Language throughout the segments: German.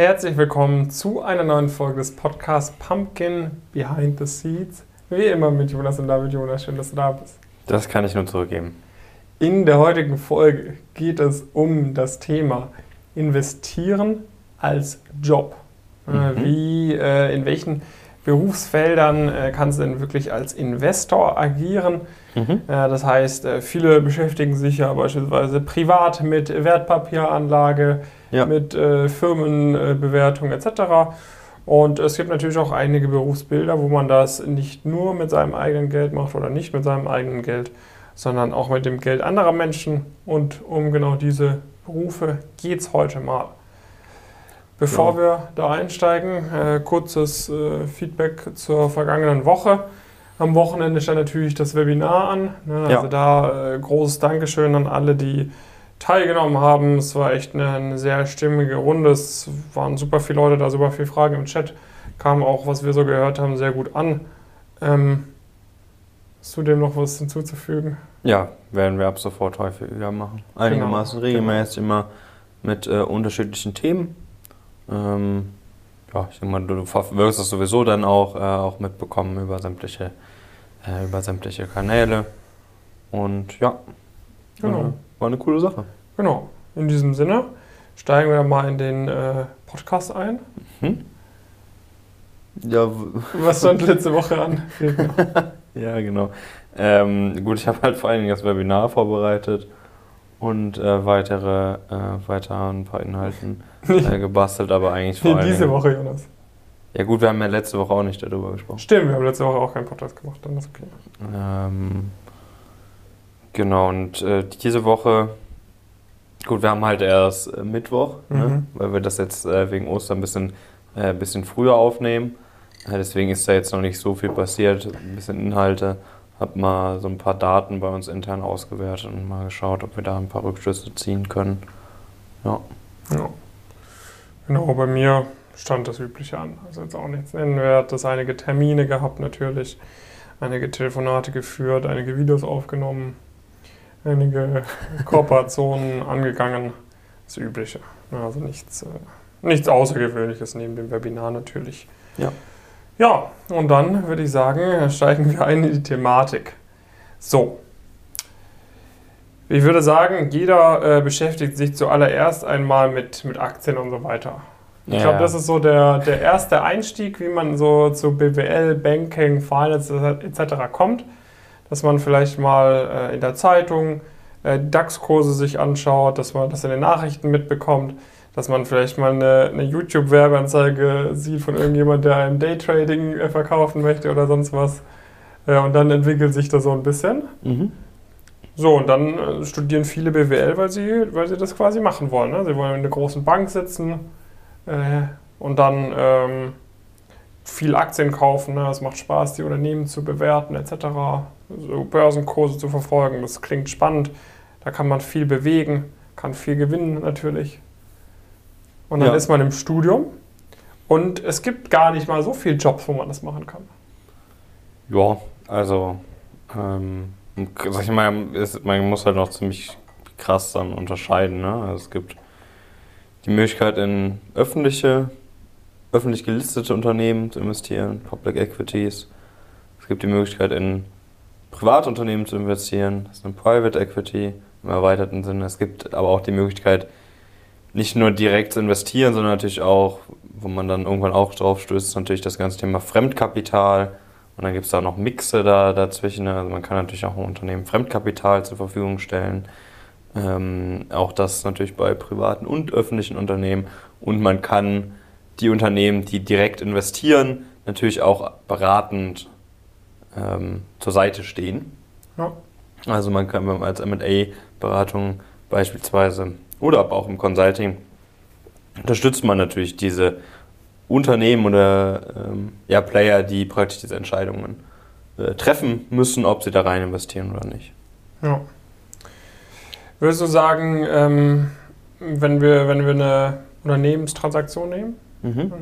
Herzlich willkommen zu einer neuen Folge des Podcasts Pumpkin Behind the Seeds. Wie immer mit Jonas und David. Jonas, schön, dass du da bist. Das kann ich nur zurückgeben. In der heutigen Folge geht es um das Thema Investieren als Job. Äh, Mhm. Wie, äh, in welchen Berufsfeldern äh, kannst du denn wirklich als Investor agieren? Mhm. Äh, Das heißt, äh, viele beschäftigen sich ja beispielsweise privat mit Wertpapieranlage, Ja. mit äh, Firmenbewertung etc. Und es gibt natürlich auch einige Berufsbilder, wo man das nicht nur mit seinem eigenen Geld macht oder nicht mit seinem eigenen Geld, sondern auch mit dem Geld anderer Menschen. Und um genau diese Berufe geht es heute mal. Bevor Ja. wir da einsteigen, äh, kurzes äh, Feedback zur vergangenen Woche. Am Wochenende stand natürlich das Webinar an. Ne? Also Ja. da äh, großes Dankeschön an alle, die teilgenommen haben. Es war echt eine, eine sehr stimmige Runde. Es waren super viele Leute da, super viele Fragen im Chat. Kam auch, was wir so gehört haben, sehr gut an. Ähm, hast du dem noch was hinzuzufügen? Ja, werden wir ab sofort häufiger machen. Einigermaßen Genau, regelmäßig immer mit äh, unterschiedlichen Themen. Ähm, ja, ich denke mal, du wirst das sowieso dann auch, äh, auch mitbekommen über sämtliche, äh, über sämtliche Kanäle. Und ja, Genau. äh, war eine coole Sache. Genau. In diesem Sinne steigen wir mal in den äh, Podcast ein. Hm? Ja, Was stand letzte Woche an? Ja, genau. Ähm, gut, ich habe halt vor allen Dingen das Webinar vorbereitet und äh, weitere, äh, weiter ein paar Inhalten äh, gebastelt, aber eigentlich vor Nee, allen diese Dingen- Woche, Jonas. Ja gut, wir haben ja letzte Woche auch nicht darüber gesprochen. Stimmt, wir haben letzte Woche auch keinen Podcast gemacht, dann ist okay. Ähm, genau, und äh, diese Woche, gut, wir haben halt erst äh, Mittwoch, ne, Mhm. weil wir das jetzt äh, wegen Ostern ein bisschen, äh, bisschen früher aufnehmen. Deswegen ist da jetzt noch nicht so viel passiert, ein bisschen Inhalte. Hab mal so ein paar Daten bei uns intern ausgewertet und mal geschaut, ob wir da ein paar Rückschlüsse ziehen können. Ja. Ja. Genau, bei mir stand das Übliche an. Also jetzt auch nichts Nennenwertes. Einige Termine gehabt natürlich, einige Telefonate geführt, einige Videos aufgenommen, einige Kooperationen angegangen. Das Übliche. Also nichts, äh, nichts Außergewöhnliches neben dem Webinar natürlich. Ja. Ja, und dann würde ich sagen, steigen wir ein in die Thematik. So. Ich würde sagen, jeder äh, beschäftigt sich zuallererst einmal mit, mit Aktien und so weiter. Ich Ja, glaube, das ist so der, der erste Einstieg, wie man so zu BWL, Banking, Finance etc. kommt. Dass man vielleicht mal äh, in der Zeitung äh, DAX-Kurse sich anschaut, dass man das in den Nachrichten mitbekommt, dass man vielleicht mal eine, eine YouTube-Werbeanzeige sieht von irgendjemand, der einem Daytrading äh, verkaufen möchte oder sonst was. Äh, und dann entwickelt sich das so ein bisschen. Mhm. So, und dann äh, studieren viele BWL, weil sie, weil sie das quasi machen wollen. Ne? Sie wollen in einer großen Bank sitzen äh, und dann ähm, viel Aktien kaufen. Ne? Es macht Spaß, die Unternehmen zu bewerten etc. So Börsenkurse zu verfolgen. Das klingt spannend. Da kann man viel bewegen, kann viel gewinnen natürlich. Und dann Ja. ist man im Studium und es gibt gar nicht mal so viele Jobs, wo man das machen kann. Ja, also, ähm, sag ich mal, ist, man muss halt noch ziemlich krass dann unterscheiden. Ne? Also es gibt die Möglichkeit, in öffentliche, öffentlich gelistete Unternehmen zu investieren, Public Equities. Es gibt die Möglichkeit, in Privatunternehmen zu investieren, das ist eine Private Equity im erweiterten Sinne. Es gibt aber auch die Möglichkeit, nicht nur direkt investieren, sondern natürlich auch, wo man dann irgendwann auch drauf stößt, ist natürlich das ganze Thema Fremdkapital. Und dann gibt es da noch Mixe da dazwischen. Also man kann natürlich auch ein Unternehmen Fremdkapital zur Verfügung stellen. Ähm, auch das natürlich bei privaten und öffentlichen Unternehmen. Und man kann die Unternehmen, die direkt investieren, natürlich auch beratend ähm, zur Seite stehen. Ja. Also man kann als M&A-Beratung beispielsweise oder aber auch im Consulting unterstützt man natürlich diese Unternehmen oder ähm, ja, Player, die praktisch diese Entscheidungen äh, treffen müssen, ob sie da rein investieren oder nicht. Ja. Würdest du sagen, ähm, wenn, wir, wenn wir eine Unternehmenstransaktion nehmen, Mhm.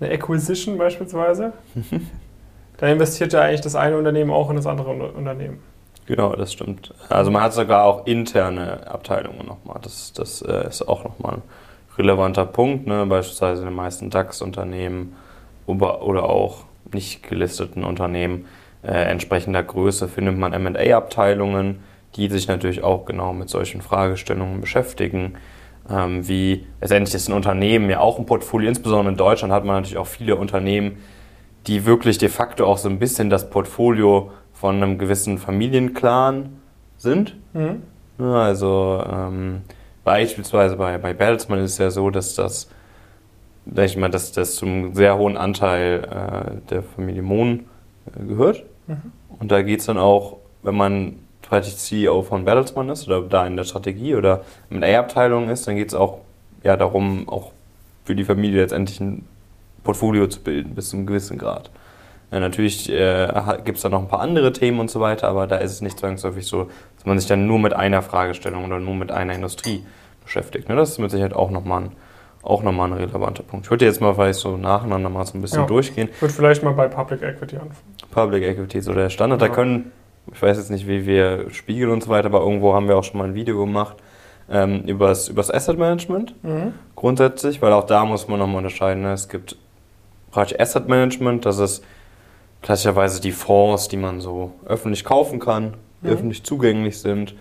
eine Acquisition beispielsweise, da investiert ja eigentlich das eine Unternehmen auch in das andere Unter- Unternehmen. Genau, das stimmt. Also man hat sogar auch interne Abteilungen nochmal. Das, das äh, ist auch nochmal ein relevanter Punkt, ne? beispielsweise in den meisten DAX-Unternehmen oder auch nicht gelisteten Unternehmen äh, entsprechender Größe findet man MA-Abteilungen, die sich natürlich auch genau mit solchen Fragestellungen beschäftigen. Ähm, wie letztendlich ist ein Unternehmen ja auch ein Portfolio, insbesondere in Deutschland hat man natürlich auch viele Unternehmen, die wirklich de facto auch so ein bisschen das Portfolio von einem gewissen Familienclan sind. Mhm. Also ähm, beispielsweise bei, bei Bertelsmann ist es ja so, dass das, sag ich mal, dass das zum sehr hohen Anteil äh, der Familie Mohn äh, gehört. Mhm. Und da geht es dann auch, wenn man praktisch CEO von Bertelsmann ist oder da in der Strategie oder in der abteilung ist, dann geht es auch ja, darum, auch für die Familie letztendlich ein Portfolio zu bilden, bis zu einem gewissen Grad. Ja, natürlich äh, gibt es da noch ein paar andere Themen und so weiter, aber da ist es nicht zwangsläufig so, dass man sich dann nur mit einer Fragestellung oder nur mit einer Industrie beschäftigt. Ne? Das ist mit Sicherheit auch nochmal ein, auch noch ein relevanter Punkt. Ich würde jetzt mal vielleicht so nacheinander mal so ein bisschen ja. durchgehen. Ich würde vielleicht mal bei Public Equity anfangen. Public Equity ist so der Standard. Ja. Da können, ich weiß jetzt nicht, wie wir spiegeln und so weiter, aber irgendwo haben wir auch schon mal ein Video gemacht ähm, über das Asset Management mhm. grundsätzlich, weil auch da muss man nochmal unterscheiden. Ne? Es gibt praktisch Asset Management, das ist klassischerweise die Fonds, die man so öffentlich kaufen kann, die mhm. öffentlich zugänglich sind.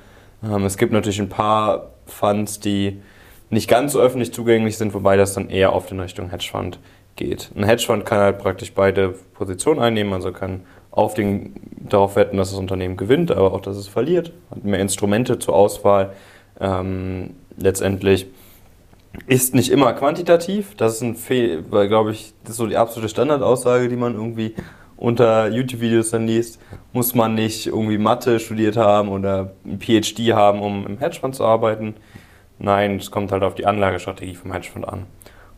Ähm, es gibt natürlich ein paar Funds, die nicht ganz so öffentlich zugänglich sind, wobei das dann eher oft in Richtung Hedgefund geht. Ein Hedgefund kann halt praktisch beide Positionen einnehmen, also kann auf den, darauf wetten, dass das Unternehmen gewinnt, aber auch, dass es verliert, hat mehr Instrumente zur Auswahl. Ähm, letztendlich ist nicht immer quantitativ, das ist ein Fehl, weil glaube ich, das ist so die absolute Standardaussage, die man irgendwie unter YouTube-Videos dann liest, muss man nicht irgendwie Mathe studiert haben oder ein PhD haben, um im Hedgefonds zu arbeiten. Nein, es kommt halt auf die Anlagestrategie vom Hedgefonds an.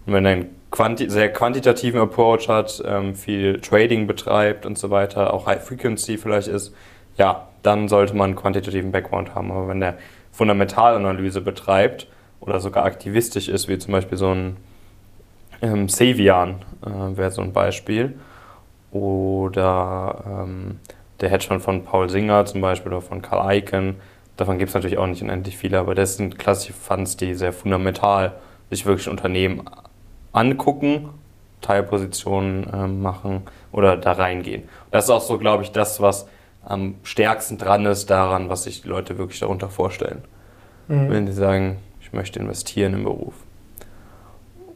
Und wenn er einen quanti sehr quantitativen Approach hat, ähm, viel Trading betreibt und so weiter, auch High Frequency vielleicht ist, ja, dann sollte man einen quantitativen Background haben. Aber wenn der Fundamentalanalyse betreibt oder sogar aktivistisch ist, wie zum Beispiel so ein ähm, Savian äh, wäre so ein Beispiel, oder ähm, der Hedgefonds von Paul Singer zum Beispiel oder von Carl Icahn. Davon gibt es natürlich auch nicht unendlich viele, aber das sind klassische Funds, die sehr fundamental sich wirklich Unternehmen angucken, Teilpositionen äh, machen oder da reingehen. Das ist auch so, glaube ich, das, was am stärksten dran ist daran, was sich die Leute wirklich darunter vorstellen. Mhm. Wenn sie sagen, ich möchte investieren im Beruf.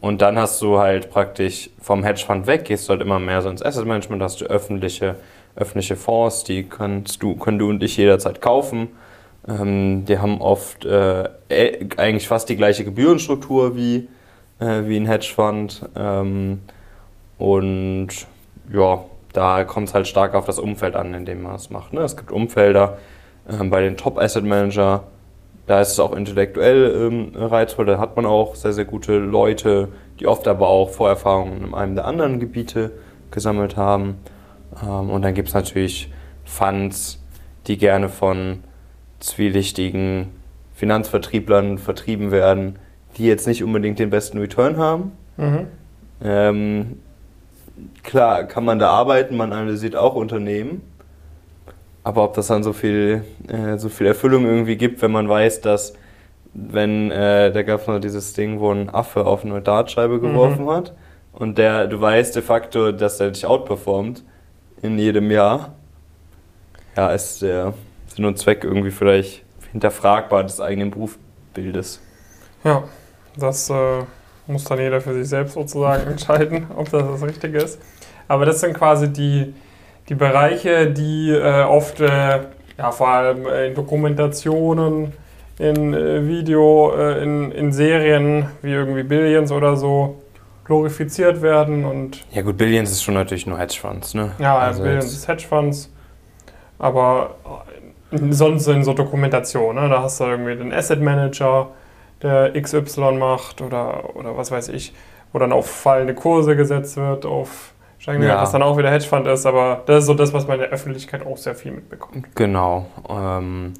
Und dann hast du halt praktisch vom Hedgefonds weg, gehst du halt immer mehr so ins Asset Management, hast du öffentliche, öffentliche Fonds, die kannst du, können du und ich jederzeit kaufen. Ähm, die haben oft äh, äh, eigentlich fast die gleiche Gebührenstruktur wie, äh, wie ein Hedgefonds. Ähm, und ja, da kommt es halt stark auf das Umfeld an, in dem man es macht. Ne? Es gibt Umfelder ähm, bei den Top Asset Manager, da ist es auch intellektuell ähm, reizvoll, da hat man auch sehr, sehr gute Leute, die oft aber auch Vorerfahrungen in einem der anderen Gebiete gesammelt haben. Ähm, und dann gibt es natürlich Funds, die gerne von zwielichtigen Finanzvertrieblern vertrieben werden, die jetzt nicht unbedingt den besten Return haben. Mhm. Ähm, klar, kann man da arbeiten, man analysiert auch Unternehmen. Aber ob das dann so viel, äh, so viel Erfüllung irgendwie gibt, wenn man weiß, dass, wenn, äh, da gab es dieses Ding, wo ein Affe auf eine Dartscheibe geworfen mhm. hat und der, du weißt de facto, dass er dich outperformt in jedem Jahr. Ja, ist der Sinn und Zweck irgendwie vielleicht hinterfragbar des eigenen Berufsbildes. Ja, das äh, muss dann jeder für sich selbst sozusagen entscheiden, ob das das Richtige ist. Aber das sind quasi die, die Bereiche, die äh, oft, äh, ja, vor allem in Dokumentationen, in äh, Video, äh, in, in Serien wie irgendwie Billions oder so glorifiziert werden und. Ja, gut, Billions ist schon natürlich nur Hedgefonds, ne? Ja, also Billions ist Hedgefonds. Aber äh, sonst in so Dokumentationen, ne? da hast du irgendwie den Asset Manager, der XY macht oder, oder was weiß ich, wo dann auf fallende Kurse gesetzt wird, auf Steigende ja. was dann auch wieder Hedgefund ist, aber das ist so das, was man in der Öffentlichkeit auch sehr viel mitbekommt. Genau. Ähm,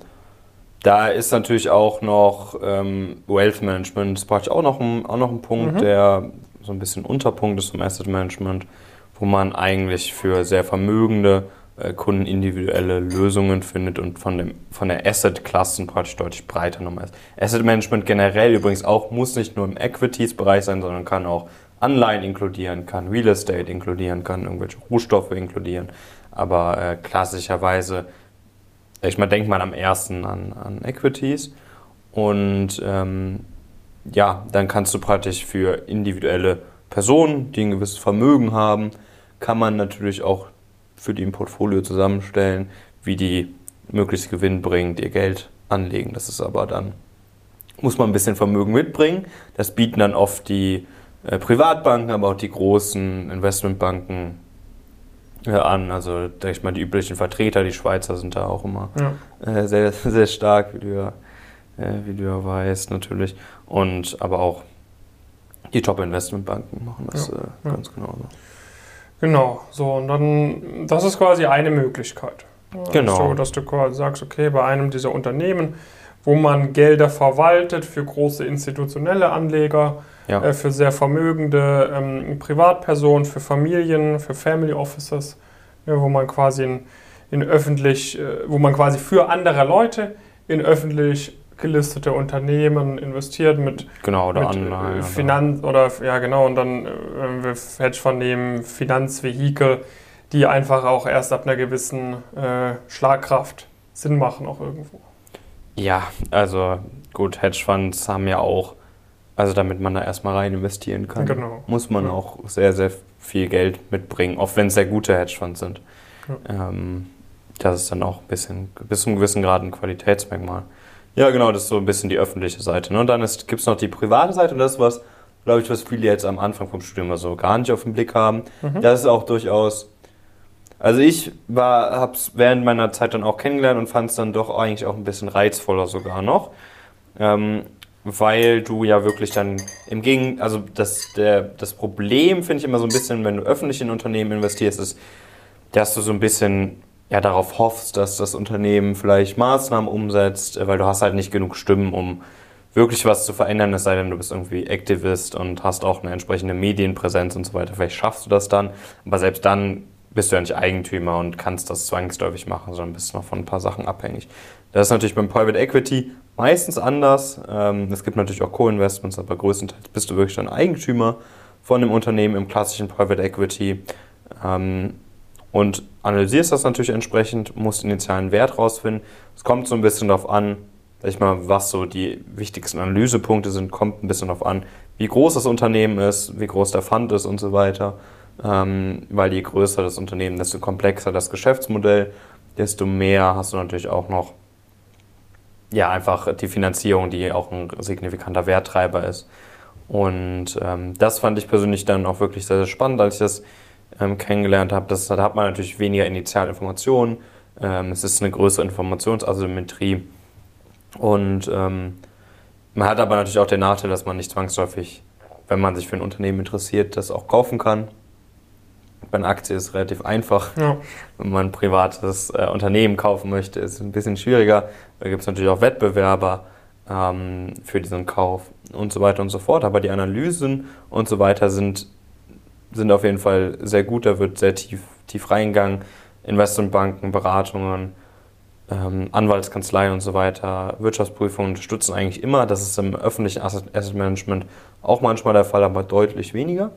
da ist natürlich auch noch ähm, Wealth Management, das ich auch noch, ein, auch noch ein Punkt, mhm. der so ein bisschen Unterpunkt ist vom Asset Management, wo man eigentlich für sehr Vermögende äh, Kunden individuelle Lösungen findet und von, dem, von der Asset-Klassen praktisch deutlich breiter nochmal ist. Asset Management generell übrigens auch muss nicht nur im Equities-Bereich sein, sondern kann auch Anleihen inkludieren, kann Real Estate inkludieren, kann irgendwelche Rohstoffe inkludieren. Aber äh, klassischerweise, ich mal, denkt man am ersten an, an Equities. Und ähm, ja, dann kannst du praktisch für individuelle Personen, die ein gewisses Vermögen haben, kann man natürlich auch für die ein Portfolio zusammenstellen, wie die möglichst gewinnbringend ihr Geld anlegen. Das ist aber dann, muss man ein bisschen Vermögen mitbringen. Das bieten dann oft die Privatbanken, aber auch die großen Investmentbanken äh, an. Also, denke ich mal, die üblichen Vertreter, die Schweizer sind da auch immer ja. äh, sehr, sehr stark, wie du, ja, äh, wie du ja weißt, natürlich. Und aber auch die Top-Investmentbanken machen das ja. Äh, ganz genauso. Genau, so und dann, das ist quasi eine Möglichkeit. Genau. Dass du, dass du sagst, okay, bei einem dieser Unternehmen, wo man Gelder verwaltet für große institutionelle Anleger, ja. äh, für sehr vermögende ähm, Privatpersonen, für Familien, für Family Offices, ja, wo man quasi in, in öffentlich, äh, wo man quasi für andere Leute in öffentlich gelistete Unternehmen investiert mit, genau, oder mit Anleihen, Finanz oder. ja genau und dann äh, Hedge von dem Finanzvehikel, die einfach auch erst ab einer gewissen äh, Schlagkraft Sinn machen auch irgendwo. Ja, also gut, Hedgefonds haben ja auch, also damit man da erstmal rein investieren kann, genau. muss man ja. auch sehr, sehr viel Geld mitbringen, auch wenn es sehr gute Hedgefonds sind. Ja. Ähm, das ist dann auch ein bisschen, bis zu einem gewissen Grad ein Qualitätsmerkmal. Ja, genau, das ist so ein bisschen die öffentliche Seite. Ne? Und dann gibt es noch die private Seite und das ist was, glaube ich, was viele jetzt am Anfang vom Studium so gar nicht auf den Blick haben. Mhm. Das ist auch durchaus. Also ich habe es während meiner Zeit dann auch kennengelernt und fand es dann doch eigentlich auch ein bisschen reizvoller sogar noch. Ähm, weil du ja wirklich dann im Gegen, also das, der, das Problem finde ich immer so ein bisschen, wenn du öffentlich in Unternehmen investierst, ist, dass du so ein bisschen ja, darauf hoffst, dass das Unternehmen vielleicht Maßnahmen umsetzt, äh, weil du hast halt nicht genug Stimmen, um wirklich was zu verändern, es sei denn, du bist irgendwie Aktivist und hast auch eine entsprechende Medienpräsenz und so weiter. Vielleicht schaffst du das dann, aber selbst dann bist du ja nicht Eigentümer und kannst das zwangsläufig machen, sondern bist noch von ein paar Sachen abhängig. Das ist natürlich beim Private Equity meistens anders. Ähm, es gibt natürlich auch Co-Investments, aber größtenteils bist du wirklich dann Eigentümer von dem Unternehmen im klassischen Private Equity. Ähm, und analysierst das natürlich entsprechend, musst initialen Wert rausfinden. Es kommt so ein bisschen darauf an, ich mal, was so die wichtigsten Analysepunkte sind, kommt ein bisschen darauf an, wie groß das Unternehmen ist, wie groß der Fund ist und so weiter. Ähm, weil je größer das Unternehmen, desto komplexer das Geschäftsmodell, desto mehr hast du natürlich auch noch ja, einfach die Finanzierung, die auch ein signifikanter Werttreiber ist. Und ähm, das fand ich persönlich dann auch wirklich sehr, sehr spannend, als ich das ähm, kennengelernt habe. Da hat man natürlich weniger Initialinformationen. Ähm, es ist eine größere Informationsasymmetrie. Und ähm, man hat aber natürlich auch den Nachteil, dass man nicht zwangsläufig, wenn man sich für ein Unternehmen interessiert, das auch kaufen kann. Bei einer Aktie ist es relativ einfach. Ja. Wenn man ein privates äh, Unternehmen kaufen möchte, ist es ein bisschen schwieriger. Da gibt es natürlich auch Wettbewerber ähm, für diesen Kauf und so weiter und so fort. Aber die Analysen und so weiter sind sind auf jeden Fall sehr gut. Da wird sehr tief, tief reingegangen. Investmentbanken, Beratungen, ähm, Anwaltskanzleien und so weiter, Wirtschaftsprüfungen unterstützen eigentlich immer. Das ist im öffentlichen Asset, Asset Management auch manchmal der Fall, aber deutlich weniger.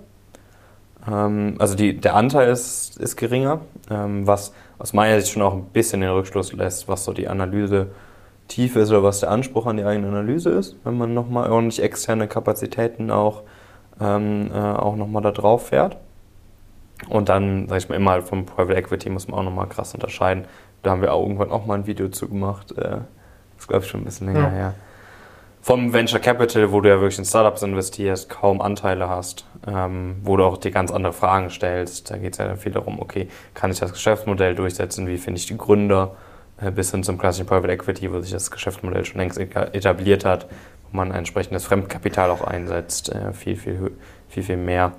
Ähm, also die, der Anteil ist, ist geringer, ähm, was aus meiner Sicht schon auch ein bisschen den Rückschluss lässt, was so die Analyse Tiefe ist oder was der Anspruch an die eigene Analyse ist, wenn man nochmal ordentlich externe Kapazitäten auch ähm, äh, auch nochmal da drauf fährt. Und dann, sag ich mal, immer halt vom Private Equity muss man auch nochmal krass unterscheiden. Da haben wir auch irgendwann auch mal ein Video zu gemacht. Äh, das glaube ich, schon ein bisschen länger ja. her. Vom Venture Capital, wo du ja wirklich in Startups investierst, kaum Anteile hast, ähm, wo du auch dir ganz andere Fragen stellst. Da geht es ja dann viel darum, okay, kann ich das Geschäftsmodell durchsetzen, wie finde ich die Gründer, äh, bis hin zum klassischen Private Equity, wo sich das Geschäftsmodell schon längst etabliert hat, wo man entsprechendes Fremdkapital auch einsetzt, äh, viel, viel, viel, viel mehr.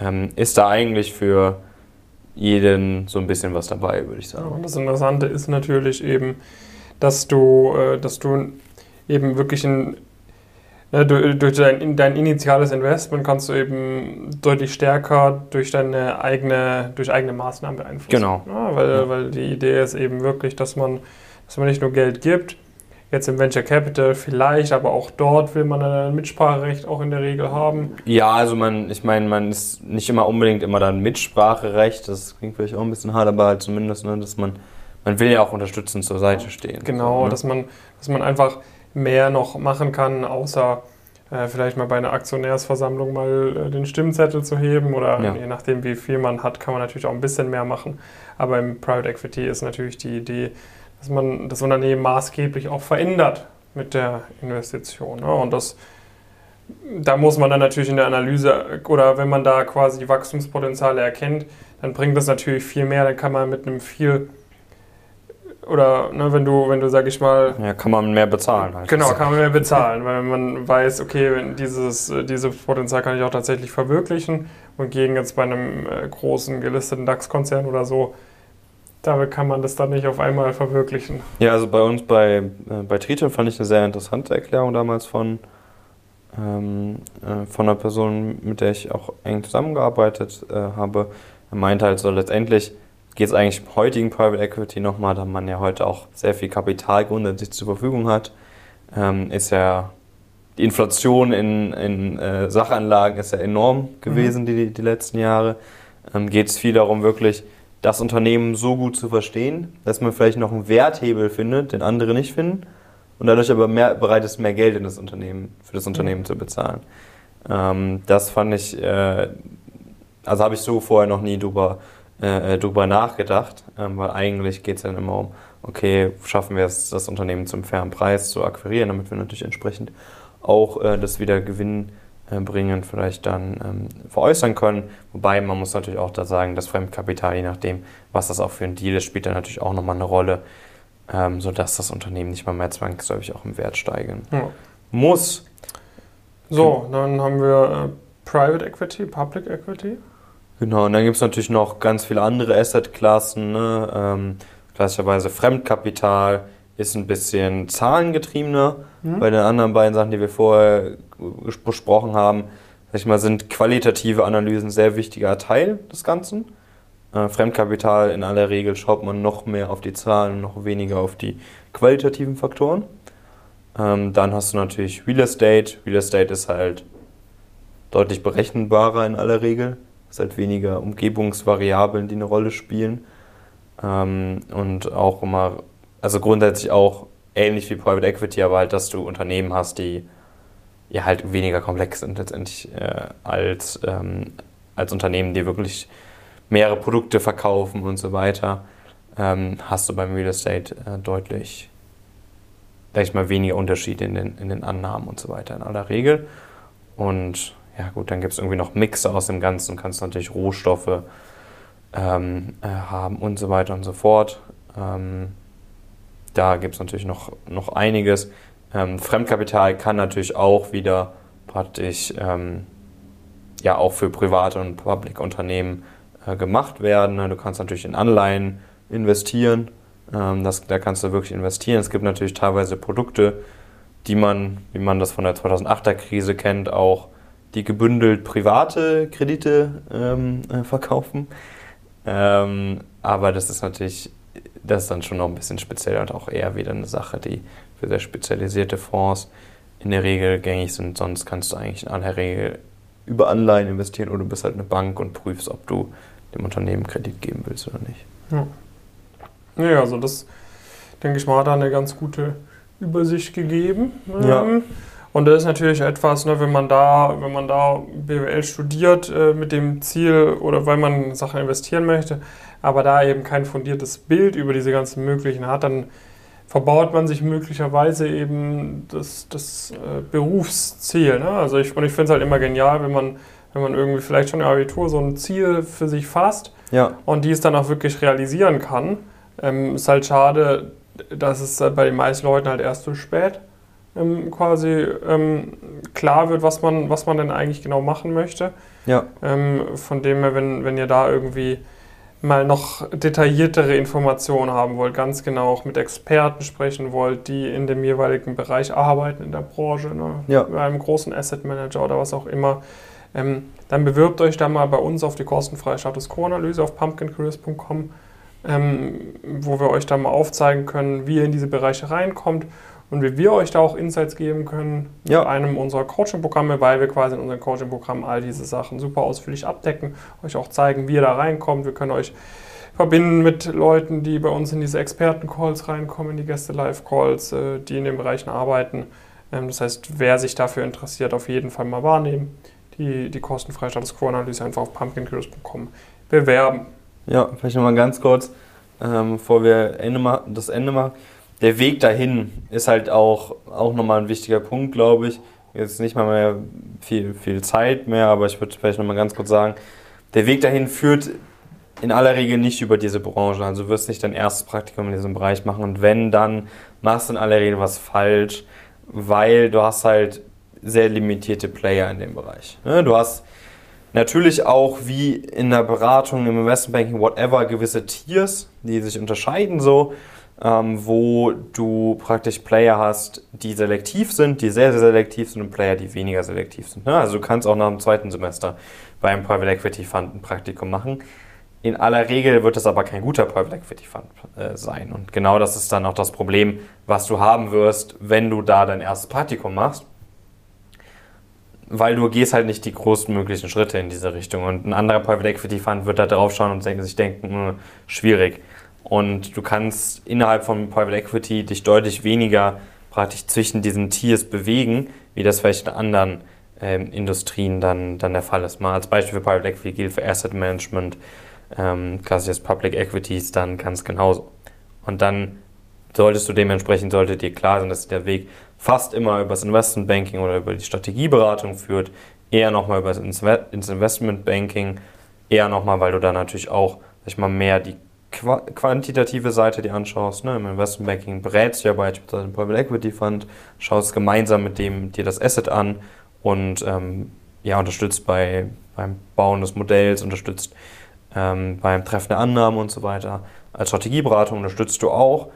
Ähm, ist da eigentlich für jeden so ein bisschen was dabei, würde ich sagen. und das Interessante ist natürlich eben, dass du, äh, dass du eben wirklich ein ne, durch, durch dein, dein initiales Investment kannst du eben deutlich stärker durch deine eigene, durch eigene Maßnahmen beeinflussen. Genau. Ja, weil, Ja. weil die Idee ist eben wirklich, dass man, dass man nicht nur Geld gibt, jetzt im Venture Capital vielleicht, aber auch dort will man ein Mitspracherecht auch in der Regel haben. Ja, also man, ich meine, man ist nicht immer unbedingt immer dann Mitspracherecht, das klingt vielleicht auch ein bisschen hart, aber halt zumindest, ne, dass man, man will ja auch unterstützend zur Seite stehen. Genau, so, ne? dass, man, dass man einfach mehr noch machen kann, außer äh, vielleicht mal bei einer Aktionärsversammlung mal äh, den Stimmzettel zu heben oder Ja. je nachdem, wie viel man hat, kann man natürlich auch ein bisschen mehr machen. Aber im Private Equity ist natürlich die Idee, dass man das Unternehmen maßgeblich auch verändert mit der Investition. Ne? Und das, da muss man dann natürlich in der Analyse oder wenn man da quasi die Wachstumspotenziale erkennt, dann bringt das natürlich viel mehr. Dann kann man mit einem viel oder ne, wenn du, wenn du, sag ich mal, Ja, kann man mehr bezahlen halt. Genau, kann man mehr bezahlen, weil man weiß, okay, dieses, äh, dieses Potenzial kann ich auch tatsächlich verwirklichen und gegen jetzt bei einem äh, großen gelisteten DAX-Konzern oder so, da kann man das dann nicht auf einmal verwirklichen. Ja, also bei uns bei, äh, bei Triton fand ich eine sehr interessante Erklärung damals von, ähm, äh, von einer Person, mit der ich auch eng zusammengearbeitet äh, habe. Er meinte halt so, letztendlich geht es eigentlich im heutigen Private Equity nochmal, da man ja heute auch sehr viel Kapital grundsätzlich zur Verfügung hat, ähm, ist ja die Inflation in, in äh, Sachanlagen ist ja enorm gewesen die, die letzten Jahre. Ähm, geht es viel darum, wirklich das Unternehmen so gut zu verstehen, dass man vielleicht noch einen Werthebel findet, den andere nicht finden und dadurch aber mehr, bereit ist, mehr Geld in das Unternehmen, für das Unternehmen zu bezahlen. Ähm, das fand ich, äh, also habe ich so vorher noch nie drüber, äh, drüber nachgedacht, ähm, weil eigentlich geht es dann immer um, okay, schaffen wir es, das Unternehmen zum fairen Preis zu akquirieren, damit wir natürlich entsprechend auch äh, das wieder Gewinn äh, bringen, vielleicht dann ähm, veräußern können. Wobei man muss natürlich auch da sagen, das Fremdkapital, je nachdem, was das auch für ein Deal ist, spielt dann natürlich auch nochmal eine Rolle, ähm, sodass das Unternehmen nicht mal mehr zwangsläufig auch im Wert steigen Ja. muss. So, dann haben wir äh, Private Equity, Public Equity. Genau, und dann gibt es natürlich noch ganz viele andere Assetklassen. Ne? Ähm, klassischerweise Fremdkapital ist ein bisschen zahlengetriebener. Mhm. Bei den anderen beiden Sachen, die wir vorher besprochen haben, sag ich mal, sind qualitative Analysen ein sehr wichtiger Teil des Ganzen. Äh, Fremdkapital in aller Regel schaut man noch mehr auf die Zahlen, noch weniger auf die qualitativen Faktoren. Ähm, dann hast du natürlich Real Estate. Real Estate ist halt deutlich berechenbarer in aller Regel. Es halt weniger Umgebungsvariablen, die eine Rolle spielen. Ähm, und auch immer, also grundsätzlich auch ähnlich wie Private Equity, aber halt, dass du Unternehmen hast, die ja halt weniger komplex sind letztendlich äh, als, ähm, als Unternehmen, die wirklich mehrere Produkte verkaufen und so weiter, ähm, hast du beim Real Estate äh, deutlich, sag ich mal, weniger Unterschiede in den, in den Annahmen und so weiter in aller Regel. Und ja gut, dann gibt es irgendwie noch Mixe aus dem Ganzen, kannst natürlich Rohstoffe ähm, äh, haben und so weiter und so fort. Ähm, da gibt es natürlich noch, noch einiges. Ähm, Fremdkapital kann natürlich auch wieder praktisch ähm, ja auch für private und Public-Unternehmen äh, gemacht werden. Ne? Du kannst natürlich in Anleihen investieren. Ähm, das, da kannst du wirklich investieren. Es gibt natürlich teilweise Produkte, die man, wie man das von der 2008er Krise kennt, auch die gebündelt private Kredite ähm, äh, verkaufen. Ähm, aber das ist natürlich, das ist dann schon noch ein bisschen speziell und auch eher wieder eine Sache, die für sehr spezialisierte Fonds in der Regel gängig sind. Sonst kannst du eigentlich in aller Regel über Anleihen investieren oder du bist halt eine Bank und prüfst, ob du dem Unternehmen Kredit geben willst oder nicht. Ja, also das, denke ich mal, hat da eine ganz gute Übersicht gegeben. Ja. Ähm, Und das ist natürlich etwas, ne, wenn man da, wenn man da BWL studiert äh, mit dem Ziel oder weil man in Sachen investieren möchte, aber da eben kein fundiertes Bild über diese ganzen möglichen hat, dann verbaut man sich möglicherweise eben das, das äh, Berufsziel. Ne? Also ich, und ich finde es halt immer genial, wenn man, wenn man irgendwie vielleicht schon im Abitur so ein Ziel für sich fasst Ja, und die es dann auch wirklich realisieren kann. Ähm, ist halt schade, dass es bei den meisten Leuten halt erst so spät ähm, quasi ähm, klar wird, was man, was man denn eigentlich genau machen möchte. ja, Ähm, von dem her, wenn, wenn ihr da irgendwie mal noch detailliertere Informationen haben wollt, ganz genau auch mit Experten sprechen wollt, die in dem jeweiligen Bereich arbeiten in der Branche, ne? Ja. bei einem großen Asset Manager oder was auch immer, ähm, dann bewirbt euch da mal bei uns auf die kostenfreie Status Quo-Analyse auf pumpkincareers.com, ähm, wo wir euch da mal aufzeigen können, wie ihr in diese Bereiche reinkommt und wie wir euch da auch Insights geben können Ja. mit einem unserer Coaching-Programme, weil wir quasi in unserem Coaching-Programm all diese Sachen super ausführlich abdecken, euch auch zeigen, wie ihr da reinkommt. Wir können euch verbinden mit Leuten, die bei uns in diese Experten-Calls reinkommen, in die Gäste-Live-Calls, äh, die in den Bereichen arbeiten. Ähm, das heißt, wer sich dafür interessiert, auf jeden Fall mal wahrnehmen. Die, die kostenfreie Status Quo-Analyse einfach auf pumpkincurious.com bewerben. Ja, vielleicht nochmal ganz kurz, ähm, bevor wir Ende das Ende machen. Der Weg dahin ist halt auch, auch nochmal ein wichtiger Punkt, glaube ich. Jetzt nicht mal mehr viel, viel Zeit mehr, aber ich würde vielleicht nochmal ganz kurz sagen, der Weg dahin führt in aller Regel nicht über diese Branche. Also du wirst nicht dein erstes Praktikum in diesem Bereich machen und wenn, dann machst du in aller Regel was falsch, weil du hast halt sehr limitierte Player in dem Bereich. Ne? Du hast natürlich auch wie in der Beratung, im Investmentbanking, whatever, gewisse Tiers, die sich unterscheiden so, ähm, wo du praktisch Player hast, die selektiv sind, die sehr, sehr selektiv sind und Player, die weniger selektiv sind. Ne? Also du kannst auch nach dem zweiten Semester beim Private Equity Fund ein Praktikum machen. In aller Regel wird es aber kein guter Private Equity Fund äh, sein. Und genau das ist dann auch das Problem, was du haben wirst, wenn du da dein erstes Praktikum machst. Weil du gehst halt nicht die größtmöglichen Schritte in diese Richtung. Und ein anderer Private Equity Fund wird da drauf schauen und sich denken, hm, schwierig. Und du kannst innerhalb von Private Equity dich deutlich weniger praktisch zwischen diesen Tiers bewegen, wie das vielleicht in anderen ähm, Industrien dann, dann der Fall ist. Mal als Beispiel für Private Equity gilt für Asset Management, ähm, klassisches Public Equities dann ganz genauso. Und dann solltest du dementsprechend, sollte dir klar sein, dass der Weg fast immer über das Investmentbanking oder über die Strategieberatung führt, eher nochmal über das Inve- ins Investmentbanking, eher nochmal, weil du da natürlich auch, sag ich mal, mehr die quantitative Seite dir anschaust. Ne? Im Investmentbanking berätst du ja beispielsweise einen Private Equity Fund, schaust gemeinsam mit dem dir das Asset an und ähm, ja, unterstützt bei, beim Bauen des Modells, unterstützt ähm, beim Treffen der Annahmen und so weiter. Als Strategieberatung unterstützt du auch,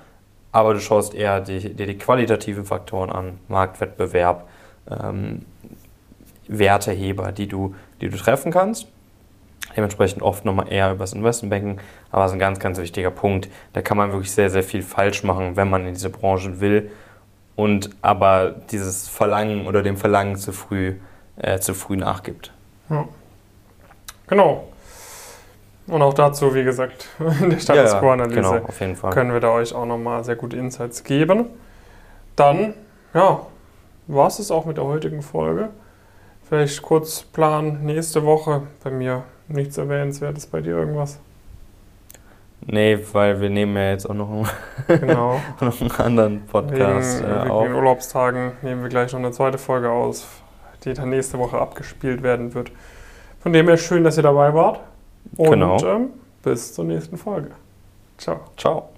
aber du schaust eher die, dir die qualitativen Faktoren an, Marktwettbewerb, ähm, Werteheber, die du, die du treffen kannst. Dementsprechend oft nochmal eher über das Investmentbanking, aber das ist ein ganz, ganz wichtiger Punkt. Da kann man wirklich sehr, sehr viel falsch machen, wenn man in diese Branche will und aber dieses Verlangen oder dem Verlangen zu früh, äh, zu früh nachgibt. Ja. Genau. Und auch dazu, wie gesagt, in der Status Quo-Analyse genau, können wir da euch auch nochmal sehr gute Insights geben. Dann, ja, war es es auch mit der heutigen Folge. Vielleicht kurz Plan nächste Woche. Bei mir nichts Erwähnenswertes, bei dir irgendwas. Nee, weil wir nehmen ja jetzt auch noch einen, Genau. noch einen anderen Podcast wegen, äh, wegen auf. den Urlaubstagen nehmen wir gleich noch eine zweite Folge aus, die dann nächste Woche abgespielt werden wird. Von dem her schön, dass ihr dabei wart. Und Genau. ähm, bis zur nächsten Folge. Ciao. Ciao.